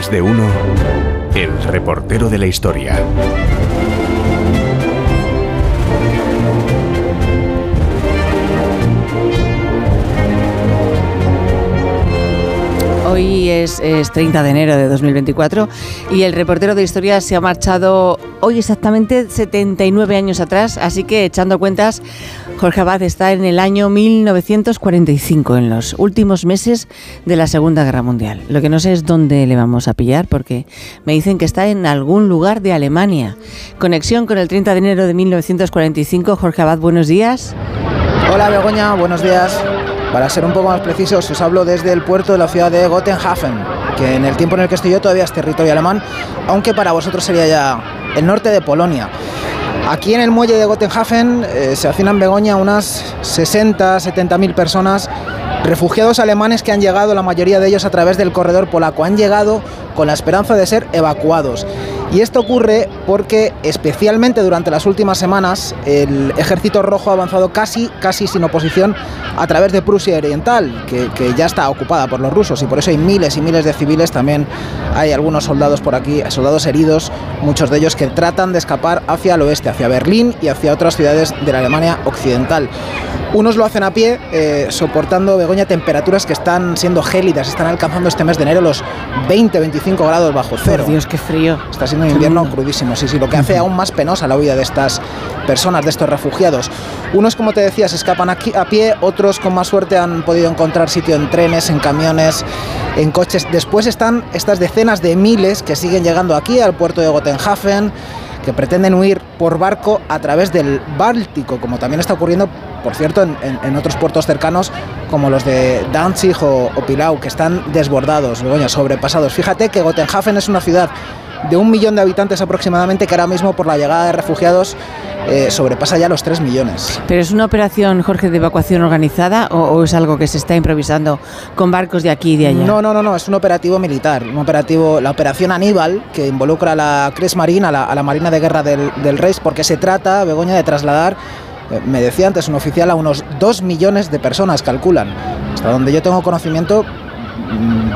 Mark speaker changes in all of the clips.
Speaker 1: más de uno, el reportero de la historia.
Speaker 2: Hoy es, 30 de enero de 2024 y el reportero de historia se ha marchado hoy exactamente 79 años atrás, así que echando cuentas, Jorge Abad está en el año 1945, en los últimos meses de la Segunda Guerra Mundial. Lo que no sé es dónde le vamos a pillar porque me dicen que está en algún lugar de Alemania. Conexión con el 30 de enero de 1945. Jorge Abad, buenos días.
Speaker 3: Hola Begoña, buenos días. Para ser un poco más precisos, os hablo desde el puerto de la ciudad de Gottenhafen, que en el tiempo en el que estoy yo todavía es territorio alemán, aunque para vosotros sería ya el norte de Polonia. Aquí en el muelle de Gottenhafen eh, se hacinan Begoña unas 60, 70 mil personas, refugiados alemanes que han llegado, la mayoría de ellos a través del corredor polaco, han llegado con la esperanza de ser evacuados. Y esto ocurre porque especialmente durante las últimas semanas el ejército rojo ha avanzado casi, casi sin oposición a través de Prusia Oriental, que, ya está ocupada por los rusos y por eso hay miles y miles de civiles, también hay algunos soldados por aquí, soldados heridos, muchos de ellos que tratan de escapar hacia el oeste, hacia Berlín y hacia otras ciudades de la Alemania occidental. Unos lo hacen a pie, eh, soportando, Begoña, temperaturas que están siendo gélidas, están alcanzando este mes de enero los 20-25 grados bajo cero.
Speaker 2: Dios, qué frío.
Speaker 3: Está siendo un invierno crudísimo, sí, sí, lo que hace aún más penosa la huida de estas personas, de estos refugiados. Unos, como te decía, se escapan aquí a pie, otros con más suerte han podido encontrar sitio en trenes, en camiones, en coches. Después están estas decenas de miles que siguen llegando aquí al puerto de Gottenhafen que pretenden huir por barco a través del Báltico, como también está ocurriendo, por cierto, en, otros puertos cercanos como los de Danzig o, Pilau, que están desbordados, sobrepasados. Fíjate que Gottenhafen es una ciudad de un millón de habitantes aproximadamente que ahora mismo por la llegada de refugiados eh, sobrepasa ya los 3 millones.
Speaker 2: ¿Pero es una operación, Jorge, de evacuación organizada o, es algo que se está improvisando con barcos de aquí y de allá?
Speaker 3: No, no, no, no, es un operativo militar, un operativo, la operación Aníbal, que involucra a la Kriegsmarine, a la, a la Marina de Guerra del, del Reich, porque se trata, Begoña, de trasladar eh, me decía antes un oficial, a unos 2 millones de personas calculan. Hasta donde yo tengo conocimiento,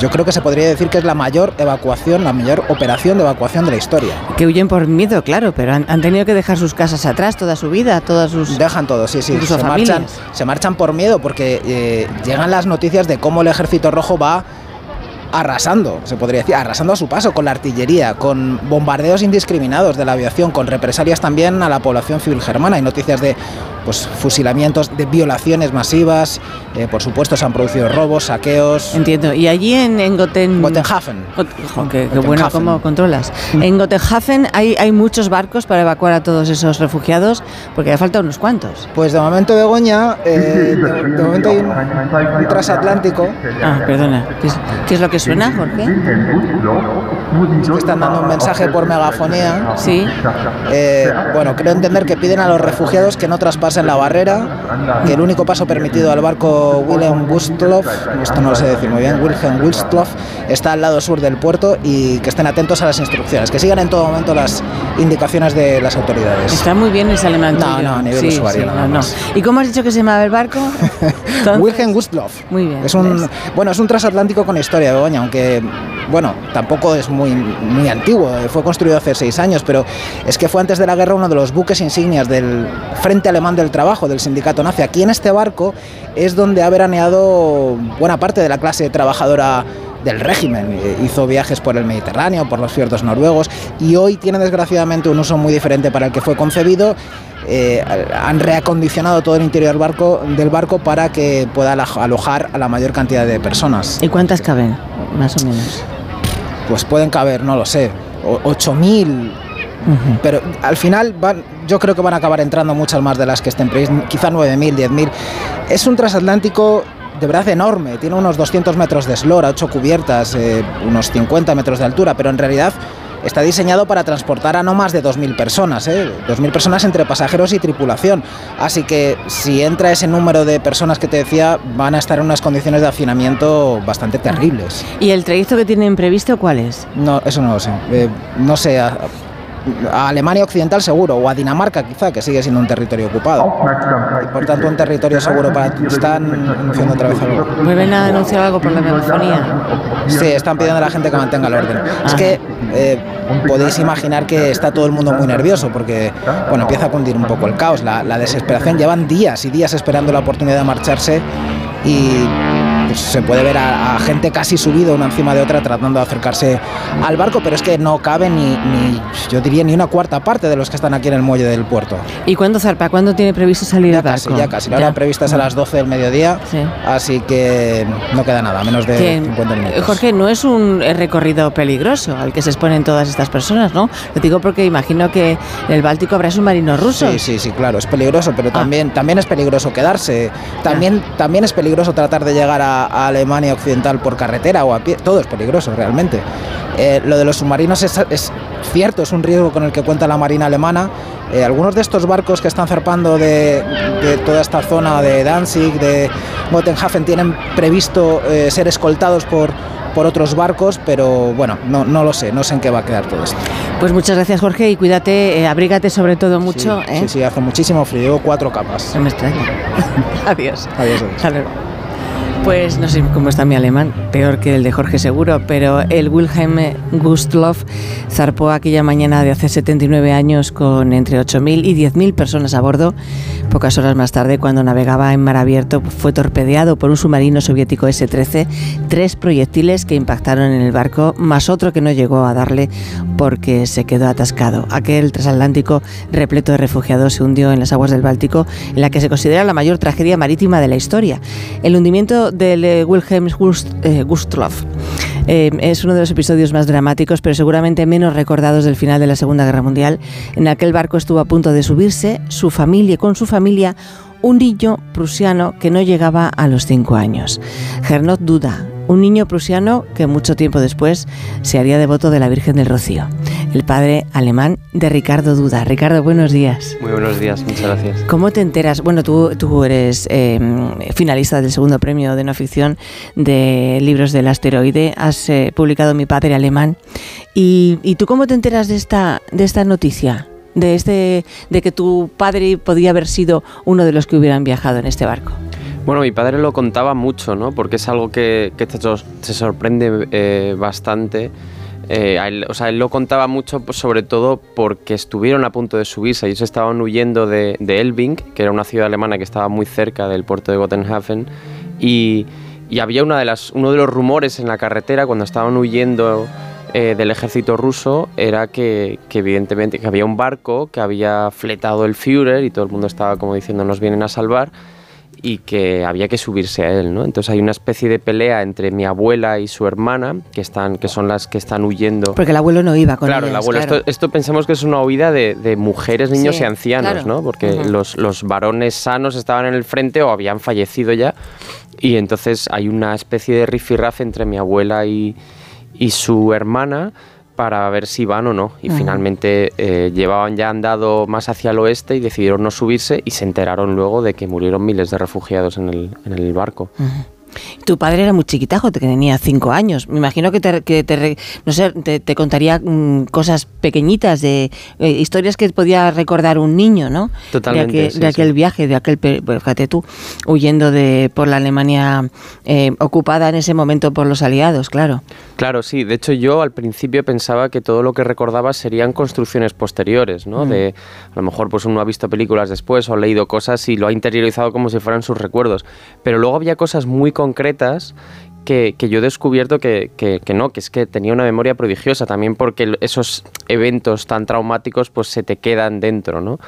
Speaker 3: yo creo que se podría decir que es la mayor evacuación, la mayor operación de evacuación de la historia.
Speaker 2: Que huyen por miedo, claro, pero han, tenido que dejar sus casas atrás toda su vida, todas sus...
Speaker 3: Dejan todo, sí, sí. Se marchan, se marchan por miedo porque eh, llegan las noticias de cómo el ejército rojo va arrasando, se podría decir, arrasando a su paso con la artillería, con bombardeos indiscriminados de la aviación, con represalias también a la población civil germana. Hay noticias de pues, fusilamientos, de violaciones masivas, eh, por supuesto se han producido robos, saqueos.
Speaker 2: Entiendo. Y allí en, en Goten...
Speaker 3: Gotenhafen.
Speaker 2: qué, bueno cómo controlas. Mm. En Gotenhafen hay, hay muchos barcos para evacuar a todos esos refugiados, porque hace falta unos cuantos.
Speaker 3: Pues de momento, Begoña, eh, de, momento hay un, transatlántico.
Speaker 2: Ah, perdona. ¿Qué es, lo que suena, Jorge?
Speaker 3: Están dando un mensaje por megafonía.
Speaker 2: Sí.
Speaker 3: Eh, bueno, creo entender que piden a los refugiados que no traspasen en la barrera, que el único paso permitido al barco Wilhelm Wustloff, esto no lo sé decir muy bien, Wilhelm Wustloff, está al lado sur del puerto y que estén atentos a las instrucciones, que sigan en todo momento las indicaciones de las autoridades.
Speaker 2: Está muy bien ese alemán.
Speaker 3: No, no, a nivel usuario. no,
Speaker 2: ¿Y cómo has dicho que se llamaba el barco?
Speaker 3: Wilhelm Wustloff.
Speaker 2: Muy bien.
Speaker 3: Es un, bueno, es un transatlántico con historia, Begoña, aunque bueno, tampoco es muy, muy antiguo, fue construido hace seis años, pero es que fue antes de la guerra uno de los buques insignias del Frente Alemán del Trabajo, del sindicato nazi. Aquí en este barco es donde ha veraneado buena parte de la clase trabajadora del régimen. Eh, hizo viajes por el Mediterráneo, por los fiordos noruegos y hoy tiene desgraciadamente un uso muy diferente para el que fue concebido. Eh, han reacondicionado todo el interior del barco, del barco para que pueda alojar a la mayor cantidad de personas.
Speaker 2: ¿Y cuántas caben, más o menos?
Speaker 3: Pues pueden caber, no lo sé, 8.000, pero al final van, yo creo que van a acabar entrando muchas más de las que estén previstas, quizá 9.000, 10.000. Es un transatlántico de verdad enorme, tiene unos 200 metros de eslora, 8 cubiertas, eh, unos 50 metros de altura, pero en realidad está diseñado para transportar a no más de 2.000 personas, ¿eh? 2.000 personas entre pasajeros y tripulación. Así que si entra ese número de personas que te decía, van a estar en unas condiciones de hacinamiento bastante terribles.
Speaker 2: ¿Y el trayecto que tienen previsto cuál es?
Speaker 3: No, eso no lo sé. Eh, no sé a Alemania Occidental seguro, o a Dinamarca quizá, que sigue siendo un territorio ocupado. Y por tanto un territorio seguro para... Están anunciando otra vez algo.
Speaker 2: ¿Vuelven a anunciar algo por la megafonía?
Speaker 3: Sí, están pidiendo a la gente que mantenga el orden. Es que eh, podéis imaginar que está todo el mundo muy nervioso porque, bueno, empieza a cundir un poco el caos, la, la desesperación. Llevan días y días esperando la oportunidad de marcharse y pues, se puede ver a, a, gente casi subido una encima de otra tratando de acercarse al barco, pero es que no cabe ni, ni, yo diría, ni una cuarta parte de los que están aquí en el muelle del puerto.
Speaker 2: ¿Y cuándo zarpa? ¿Cuándo tiene previsto salir
Speaker 3: ya
Speaker 2: el barco?
Speaker 3: Casi, ya casi. La hora prevista es a las 12 del mediodía,
Speaker 2: Sí.
Speaker 3: así que no queda nada, menos de
Speaker 2: Que,
Speaker 3: 50 minutos.
Speaker 2: Jorge, no es un eh, recorrido peligroso al que se exponen todas estas personas, ¿no? Lo digo porque imagino que en el Báltico habrá submarinos rusos.
Speaker 3: Sí, sí, sí, claro, es peligroso, pero
Speaker 2: Ah.
Speaker 3: también, también es peligroso quedarse. También, también es peligroso tratar de llegar a, a Alemania Occidental por carretera o a pie. Todo es peligroso, realmente. Eh, lo de los submarinos es, es cierto, es un riesgo con el que cuenta la Marina alemana. Eh, algunos de estos barcos que están zarpando de, de toda esta zona de Danzig, de Gotenhafen, tienen previsto eh, ser escoltados por, por otros barcos, pero bueno, no, no lo sé, no sé en qué va a quedar todo esto.
Speaker 2: Pues muchas gracias, Jorge, y cuídate, eh, abrígate sobre todo mucho.
Speaker 3: sí,
Speaker 2: ¿eh?
Speaker 3: sí, sí, hace muchísimo frío, cuatro capas.
Speaker 2: No me extraña. Adiós.
Speaker 3: Adiós, adiós.
Speaker 2: Hasta luego. Pues no sé cómo está mi alemán, peor que el de Jorge seguro, pero el Wilhelm Gustloff zarpó aquella mañana de hace 79 años con entre 8.000 y 10.000 personas a bordo. Pocas horas más tarde, cuando navegaba en mar abierto, fue torpedeado por un submarino soviético S-13, tres proyectiles que impactaron en el barco, más otro que no llegó a darle porque se quedó atascado. Aquel transatlántico repleto de refugiados se hundió en las aguas del Báltico, en la que se considera la mayor tragedia marítima de la historia. El hundimiento del eh, Wilhelm eh, Gustloff eh, es uno de los episodios más dramáticos, pero seguramente menos recordados del final de la Segunda Guerra Mundial. En aquel barco estuvo a punto de subirse su familia, con su familia, un niño prusiano que no llegaba a los cinco años. Gernot Duda, un niño prusiano que mucho tiempo después se haría devoto de la Virgen del Rocío, el padre alemán de Ricardo Duda. Ricardo, buenos días.
Speaker 4: Muy buenos días, muchas gracias.
Speaker 2: ¿Cómo te enteras? Bueno, tú, tú eres eh, finalista del segundo premio de no ficción de libros del asteroide, has eh, publicado Mi padre alemán. ¿Y, y tú cómo te enteras de esta, de esta noticia? De, este, de que tu padre podía haber sido uno de los que hubieran viajado en este barco.
Speaker 4: Bueno, mi padre lo contaba mucho, ¿no? Porque es algo que, que te, sor- te sorprende eh, bastante. Eh, él- o sea, él lo contaba mucho pues, sobre todo porque estuvieron a punto de subirse. Ellos estaban huyendo de, de Elbing, que era una ciudad alemana que estaba muy cerca del puerto de Gotenhafen. Y, y había una de las, uno de los rumores en la carretera cuando estaban huyendo eh, del ejército ruso era que, que evidentemente que había un barco que había fletado el Führer y todo el mundo estaba como diciendo nos vienen a salvar y que había que subirse a él, ¿no? Entonces hay una especie de pelea entre mi abuela y su hermana, que están, que son las que están huyendo.
Speaker 2: Porque el abuelo no iba con
Speaker 4: Claro, el abuelo.
Speaker 2: claro.
Speaker 4: Esto, esto pensemos que es una huida de, de mujeres, niños
Speaker 2: Sí,
Speaker 4: y ancianos,
Speaker 2: claro.
Speaker 4: ¿no? Porque
Speaker 2: Ujú.
Speaker 4: los, los varones sanos estaban en el frente o habían fallecido ya. Y entonces hay una especie de rifirrafe entre mi abuela y, y su hermana para ver si van o no. Y finalmente eh, llevaban ya andado más hacia el oeste y decidieron no subirse y se enteraron luego de que murieron miles de refugiados en el, en el barco.
Speaker 2: Tu padre era muy chiquitajo, que tenía cinco años. Me imagino que te, que te no sé, te, te contaría mm, cosas pequeñitas, de eh, historias que podía recordar un niño, ¿no?
Speaker 4: Totalmente,
Speaker 2: De, aquel-
Speaker 4: sí,
Speaker 2: de aquel
Speaker 4: sí.
Speaker 2: viaje, de aquel, pues, fíjate tú, huyendo de por la Alemania eh, ocupada en ese momento por los aliados, claro.
Speaker 4: Claro, sí. De hecho, yo al principio pensaba que todo lo que recordaba serían construcciones posteriores, ¿no?
Speaker 2: Mm.
Speaker 4: De a lo mejor pues uno ha visto películas después o ha leído cosas y lo ha interiorizado como si fueran sus recuerdos. Pero luego había cosas muy concretas que, que yo he descubierto que, no, que es que tenía una memoria prodigiosa también porque esos eventos tan traumáticos pues se te quedan dentro, ¿no?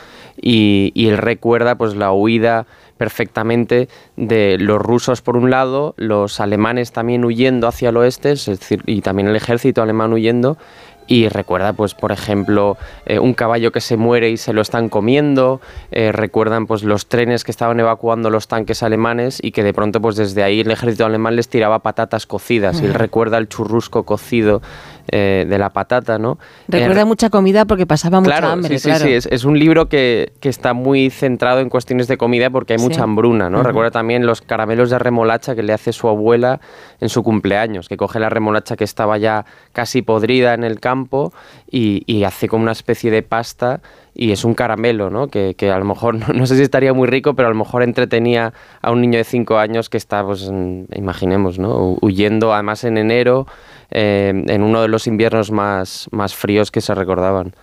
Speaker 4: Y, y él recuerda pues la huida perfectamente de los rusos por un lado, los alemanes también huyendo hacia el oeste, y también el ejército alemán huyendo. Y recuerda, pues, por ejemplo, eh, un caballo que se muere y se lo están comiendo. eh, recuerdan, pues, los trenes que estaban evacuando los tanques alemanes y que de pronto, pues, desde ahí el ejército alemán les tiraba patatas cocidas. Y él recuerda el churrusco cocido eh, de la patata, ¿no?
Speaker 2: Recuerda mucha comida porque pasaba mucha
Speaker 4: claro,
Speaker 2: hambre,
Speaker 4: sí, sí, sí, es, es un libro que, que está muy centrado en cuestiones de comida porque hay mucha hambruna, ¿no? Recuerda también los caramelos de remolacha que le hace su abuela en su cumpleaños, que coge la remolacha que estaba ya casi podrida en el campo y, y hace como una especie de pasta y es un caramelo, ¿no? Que, que a lo mejor, no, no sé si estaría muy rico, pero a lo mejor entretenía a un niño de 5 años que está, pues, en- imaginemos, ¿no? Hu- Huyendo además en enero, eh, en uno de los inviernos más, más fríos que se recordaban.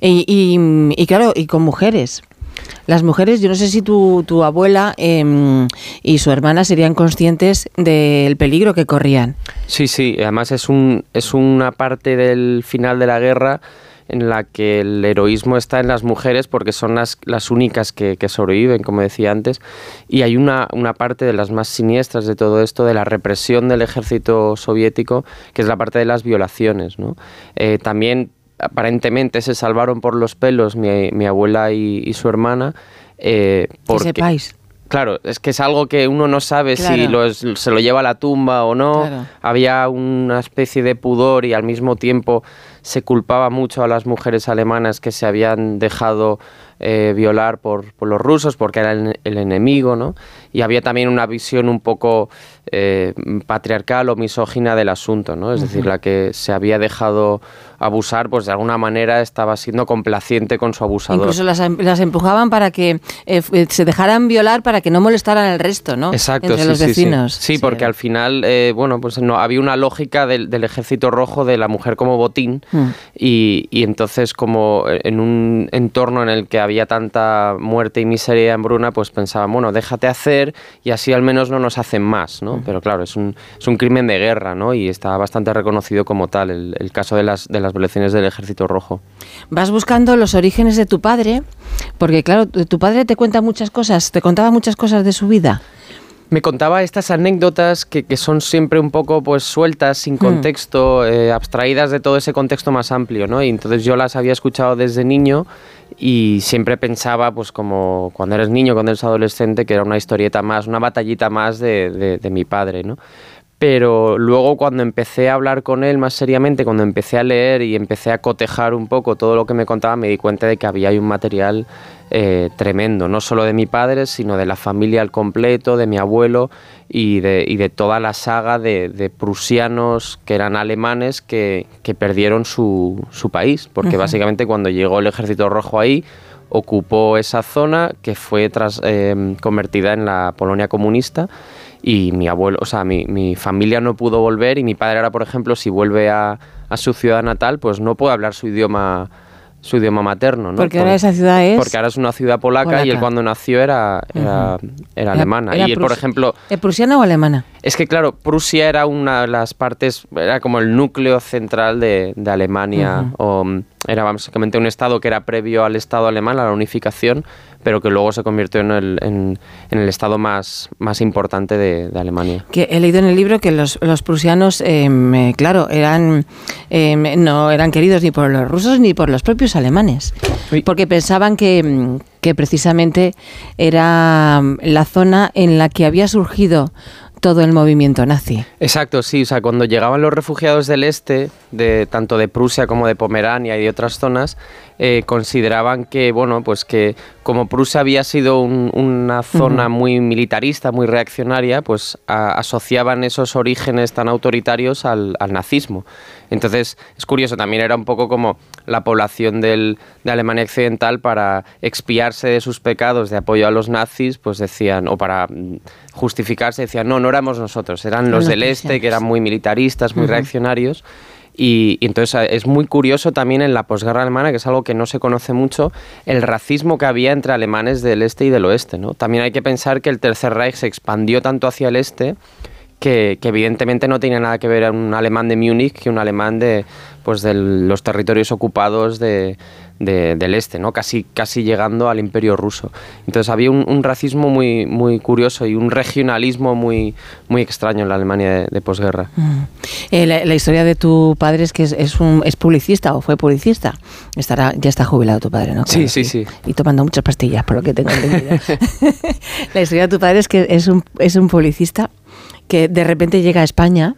Speaker 2: Y, y- y claro, y con mujeres. Las mujeres, yo no sé si tu, tu abuela em, y su hermana serían conscientes del peligro que corrían.
Speaker 4: Sí, sí, además es, un, es una parte del final de la guerra en la que el heroísmo está en las mujeres porque son las, las únicas que, que sobreviven, como decía antes, y hay una, una parte de las más siniestras de todo esto, de la represión del ejército soviético, que es la parte de las violaciones. ¿no? Eh, también aparentemente se salvaron por los pelos mi, mi abuela y, y su hermana. eh,
Speaker 2: Que
Speaker 4: porque,
Speaker 2: sepáis.
Speaker 4: Claro, es que es algo que uno no sabe si
Speaker 2: Claro.
Speaker 4: lo es- se lo lleva a la tumba o no.
Speaker 2: Claro.
Speaker 4: Había una especie de pudor y al mismo tiempo se culpaba mucho a las mujeres alemanas que se habían dejado eh, violar por, por los rusos porque era el, el enemigo, ¿no? Y había también una visión un poco eh, patriarcal o misógina del asunto, ¿no? Es decir, la que se había dejado abusar, pues de alguna manera estaba siendo complaciente con su abusador.
Speaker 2: Incluso las, em- las empujaban para que eh, f- se dejaran violar para que no molestaran al resto, ¿no?
Speaker 4: Exacto,
Speaker 2: Entre
Speaker 4: sí,
Speaker 2: los
Speaker 4: sí, sí.
Speaker 2: vecinos.
Speaker 4: Sí, porque al final, eh, bueno, pues no había una lógica del, del ejército rojo de la mujer como botín
Speaker 2: Mm.
Speaker 4: y, y entonces como en un entorno en el que había tanta muerte y miseria y hambruna, pues pensaban, bueno, déjate hacer y así al menos no nos hacen más. ¿no? Pero claro, es un, es un crimen de guerra, ¿no? Y está bastante reconocido como tal el, el caso de las, de las violaciones del ejército rojo.
Speaker 2: Vas buscando los orígenes de tu padre, porque claro, tu padre te cuenta muchas cosas, te contaba muchas cosas de su vida.
Speaker 4: Me contaba estas anécdotas que, que son siempre un poco pues sueltas, sin contexto, eh, abstraídas de todo ese contexto más amplio, ¿no? Y entonces yo las había escuchado desde niño y siempre pensaba, pues como cuando eres niño, cuando eres adolescente, que era una historieta más, una batallita más de, de- de mi padre, ¿no? Pero luego cuando empecé a hablar con él más seriamente, cuando empecé a leer y empecé a cotejar un poco todo lo que me contaba, me di cuenta de que había un material eh, tremendo, no solo de mi padre, sino de la familia al completo, de mi abuelo y de, y de toda la saga de, de prusianos que eran alemanes que, que perdieron su, su país, porque básicamente cuando llegó el ejército rojo ahí, ocupó esa zona que fue tras, eh, convertida en la Polonia comunista y mi abuelo, o sea, mi, mi familia no pudo volver y mi padre ahora, por ejemplo, si vuelve a, a su ciudad natal, pues no puede hablar su idioma su idioma materno, ¿no?
Speaker 2: Porque ahora esa ciudad es...
Speaker 4: porque ahora es una ciudad polaca, y él
Speaker 2: Polaca.
Speaker 4: cuando nació era, era, era alemana.
Speaker 2: era
Speaker 4: y él, por ejemplo,
Speaker 2: ¿eh, ¿Prusiana o alemana?
Speaker 4: es que claro, Prusia era una de las partes, era como el núcleo central de, de Alemania, o mm, era básicamente un estado que era previo al estado alemán, a la unificación, pero que luego se convirtió en el, en, en el estado más, más importante de, de Alemania.
Speaker 2: Que he leído en el libro que los, los prusianos, eh, claro, eran em, no eran queridos ni por los rusos ni por los propios alemanes,
Speaker 4: Uy.
Speaker 2: porque pensaban que, que precisamente era la zona en la que había surgido todo el movimiento nazi.
Speaker 4: Exacto, sí, o sea, cuando llegaban los refugiados del este, de tanto de Prusia como de Pomerania y de otras zonas, eh, consideraban que, bueno, pues que como Prusia había sido un- una zona muy militarista, muy reaccionaria, pues a- asociaban esos orígenes tan autoritarios al, al nazismo. Entonces, es curioso, también era un poco como la población del- de Alemania Occidental para expiarse de sus pecados de apoyo a los nazis, pues decían, o para mm, justificarse, decían, no, no éramos nosotros, eran los
Speaker 2: Los
Speaker 4: del este, que eran muy militaristas, muy reaccionarios. Y, y entonces eh, es muy curioso también en la posguerra alemana, que es algo que no se conoce mucho, el racismo que había entre alemanes del este y del oeste. ¿no? También hay que pensar que el Tercer Reich se expandió tanto hacia el este que, que evidentemente no tiene nada que ver un alemán de Múnich que un alemán de, pues, de los territorios ocupados de, de- del este, ¿no? casi, casi llegando al imperio ruso. Entonces había un, un racismo muy, muy curioso y un regionalismo muy, muy extraño en la Alemania de, de posguerra.
Speaker 2: Eh, la, la historia de tu padre es que es, es un, es publicista o fue publicista. Estará, ya está jubilado tu padre, ¿no?
Speaker 4: Sí, sí, sí.
Speaker 2: Y tomando muchas pastillas, por lo que tengo entendido. la historia de tu padre es que es un, es un publicista que de repente llega a España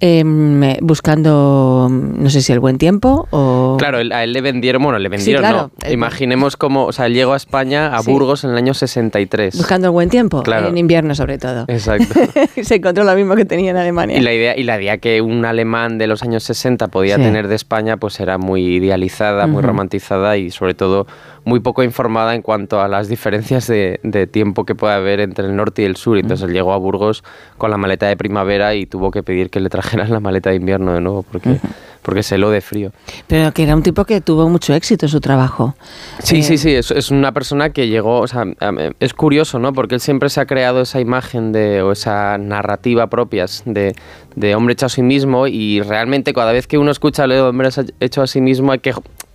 Speaker 2: em, buscando, no sé si el buen tiempo o...
Speaker 4: Claro, a él le vendieron, bueno, le vendieron,
Speaker 2: claro.
Speaker 4: no. Imaginemos cómo, o sea, él llegó a España, a
Speaker 2: Sí.
Speaker 4: Burgos, en el año 63.
Speaker 2: Buscando el buen tiempo,
Speaker 4: Claro.
Speaker 2: en invierno sobre todo.
Speaker 4: Exacto.
Speaker 2: Se encontró lo mismo que tenía en Alemania.
Speaker 4: Y la idea, y la idea que un alemán de los años 60 podía
Speaker 2: Sí.
Speaker 4: tener de España, pues era muy idealizada, muy romantizada y sobre todo muy poco informada en cuanto a las diferencias de, de tiempo que puede haber entre el norte y el sur. Entonces él llegó a Burgos con la maleta de primavera y tuvo que pedir que le trajeran la maleta de invierno de nuevo porque, porque se heló de frío.
Speaker 2: Pero que era un tipo que tuvo mucho éxito en su trabajo.
Speaker 4: Sí,
Speaker 2: Eh,
Speaker 4: sí, sí, es, es una persona que llegó, o sea, am- es curioso, ¿no? Porque él siempre se ha creado esa imagen de, o esa narrativa propias de, de hombre hecho a sí mismo y realmente cada vez que uno escucha lo de hombre hecho a sí mismo hay que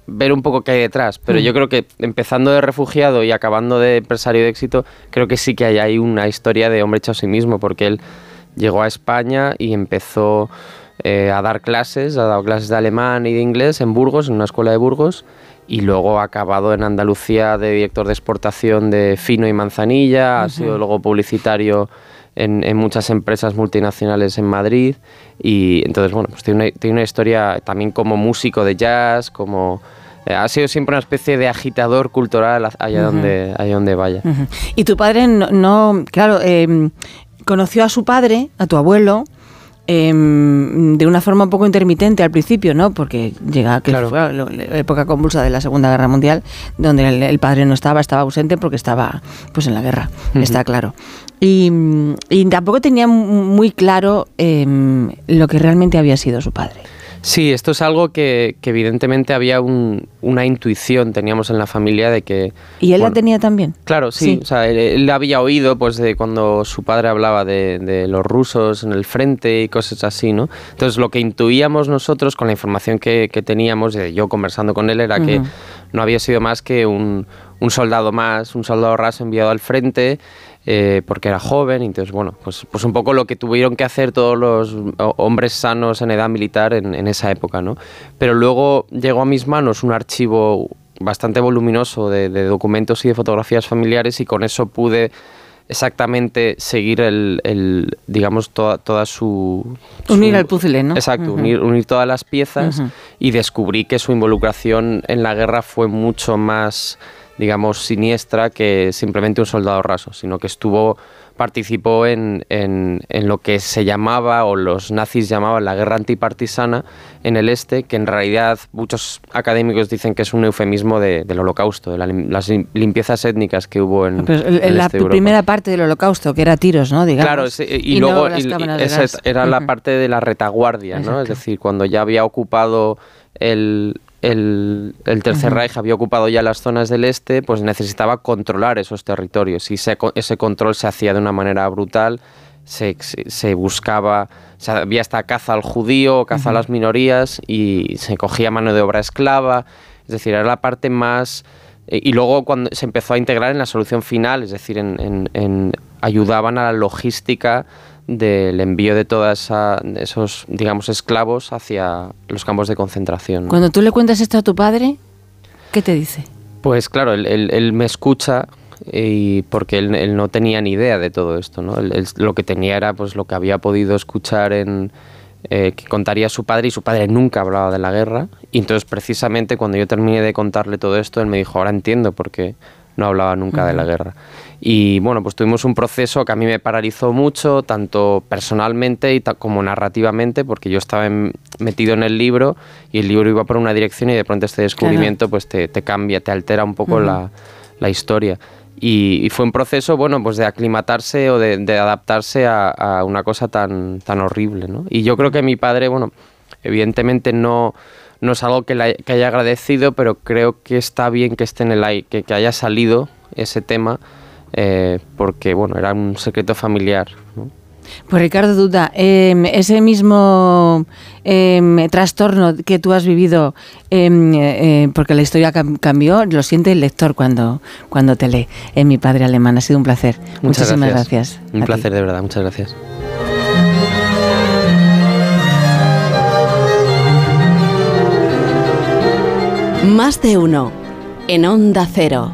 Speaker 4: ver un poco qué hay detrás. Pero yo creo que empezando de refugiado y acabando de empresario de éxito, creo que sí que hay ahí una historia de hombre hecho a sí mismo, porque él llegó a España y empezó eh, a dar clases, ha dado clases de alemán y de inglés en Burgos, en una escuela de Burgos, y luego ha acabado en Andalucía de director de exportación de fino y manzanilla, ha sido luego publicitario en, en muchas empresas multinacionales en Madrid, y entonces, bueno, pues tiene una, tiene una historia también como músico de jazz, como... eh, ha sido siempre una especie de agitador cultural allá, donde, allá donde vaya.
Speaker 2: Ujú. Y tu padre no, no- claro, em, conoció a su padre, a tu abuelo, em, de una forma un poco intermitente al principio, ¿no? Porque llega que
Speaker 4: Claro.
Speaker 2: fue lo- la época convulsa de la Segunda Guerra Mundial, donde el, el padre no estaba, estaba ausente porque estaba pues en la guerra, está claro. Y, y tampoco tenía mu- muy claro em, lo que realmente había sido su padre.
Speaker 4: Sí, esto es algo que, que evidentemente había un- una intuición, teníamos en la familia de que...
Speaker 2: ¿Y él
Speaker 4: bueno,
Speaker 2: la tenía también?
Speaker 4: Claro, sí.
Speaker 2: Sí.
Speaker 4: O sea, él, él había oído pues de cuando su padre hablaba de, de los rusos en el frente y cosas así, ¿no? Entonces lo que intuíamos nosotros con la información que, que teníamos, yo conversando con él, era que
Speaker 2: Ujú.
Speaker 4: no había sido más que un, un soldado más, un soldado raso enviado al frente. Eh, porque era joven, entonces, bueno, pues, pues un poco lo que tuvieron que hacer todos los ho- hombres sanos en edad militar en, en esa época, ¿no? Pero luego llegó a mis manos un archivo bastante voluminoso de, de documentos y de fotografías familiares y con eso pude exactamente seguir el, el, digamos toda, toda su
Speaker 2: Unir
Speaker 4: su-
Speaker 2: al puzzle, ¿no?
Speaker 4: exacto
Speaker 2: Ujú.
Speaker 4: unir, unir todas las piezas
Speaker 2: Ujú.
Speaker 4: y descubrí que su involucración en la guerra fue mucho más digamos siniestra que simplemente un soldado raso sino que estuvo participó en, en, en lo que se llamaba o los nazis llamaban la guerra antipartisana en el este, que en realidad muchos académicos dicen que es un eufemismo de- del holocausto, de la las lim- limpiezas étnicas que hubo en,
Speaker 2: Pero el-
Speaker 4: en
Speaker 2: la
Speaker 4: este Europa.
Speaker 2: primera parte del holocausto, que era tiros, ¿no? Digamos.
Speaker 4: Claro, sí, y, luego y- y esa era la parte de la retaguardia, ¿no?
Speaker 2: Exacto.
Speaker 4: Es decir, cuando ya había ocupado el, el, el Tercer Reich, había ocupado ya las zonas del este, pues necesitaba controlar esos territorios y ese, ese control se hacía de una manera brutal. Se, se- se buscaba, o sea, había esta caza al judío, caza a las minorías y se cogía mano de obra esclava. Es decir, era la parte más eh, Y luego cuando se empezó a integrar en la solución final, es decir, en, en- en- ayudaban a la logística del envío de todos esos, digamos, esclavos hacia los campos de concentración.
Speaker 2: Cuando tú le cuentas esto a tu padre, ¿qué te dice?
Speaker 4: Pues claro, él, él- él me escucha y porque él, él no tenía ni idea de todo esto, ¿no? Lo que tenía era pues lo que había podido escuchar en eh, que contaría su padre y su padre nunca hablaba de la guerra y entonces precisamente cuando yo terminé de contarle todo esto él me dijo ahora entiendo por qué no hablaba nunca de la guerra y bueno pues tuvimos un proceso que a mí me paralizó mucho tanto personalmente y como narrativamente porque yo estaba en- metido en el libro y el libro iba por una dirección y de pronto este descubrimiento pues te, te cambia te altera un poco la, la historia. Y, y fue un proceso, bueno, pues de aclimatarse o de, de adaptarse a, a una cosa tan, tan horrible, ¿no? Y yo creo que mi padre, bueno, evidentemente no, no es algo que, la- que haya agradecido, pero creo que está bien que esté en el aire, que, que haya salido ese tema, eh, porque, bueno, era un secreto familiar, ¿no?
Speaker 2: Pues Ricardo Duda, em, ese mismo em, trastorno que tú has vivido, em, eh, porque la historia cam- cambió, lo siente el lector cuando, cuando te lee. En mi padre alemán, ha sido un placer.
Speaker 4: Muchas
Speaker 2: Muchísimas gracias.
Speaker 4: Un
Speaker 2: ti.
Speaker 4: placer, de verdad, muchas gracias.
Speaker 5: Más de uno. En Onda Cero.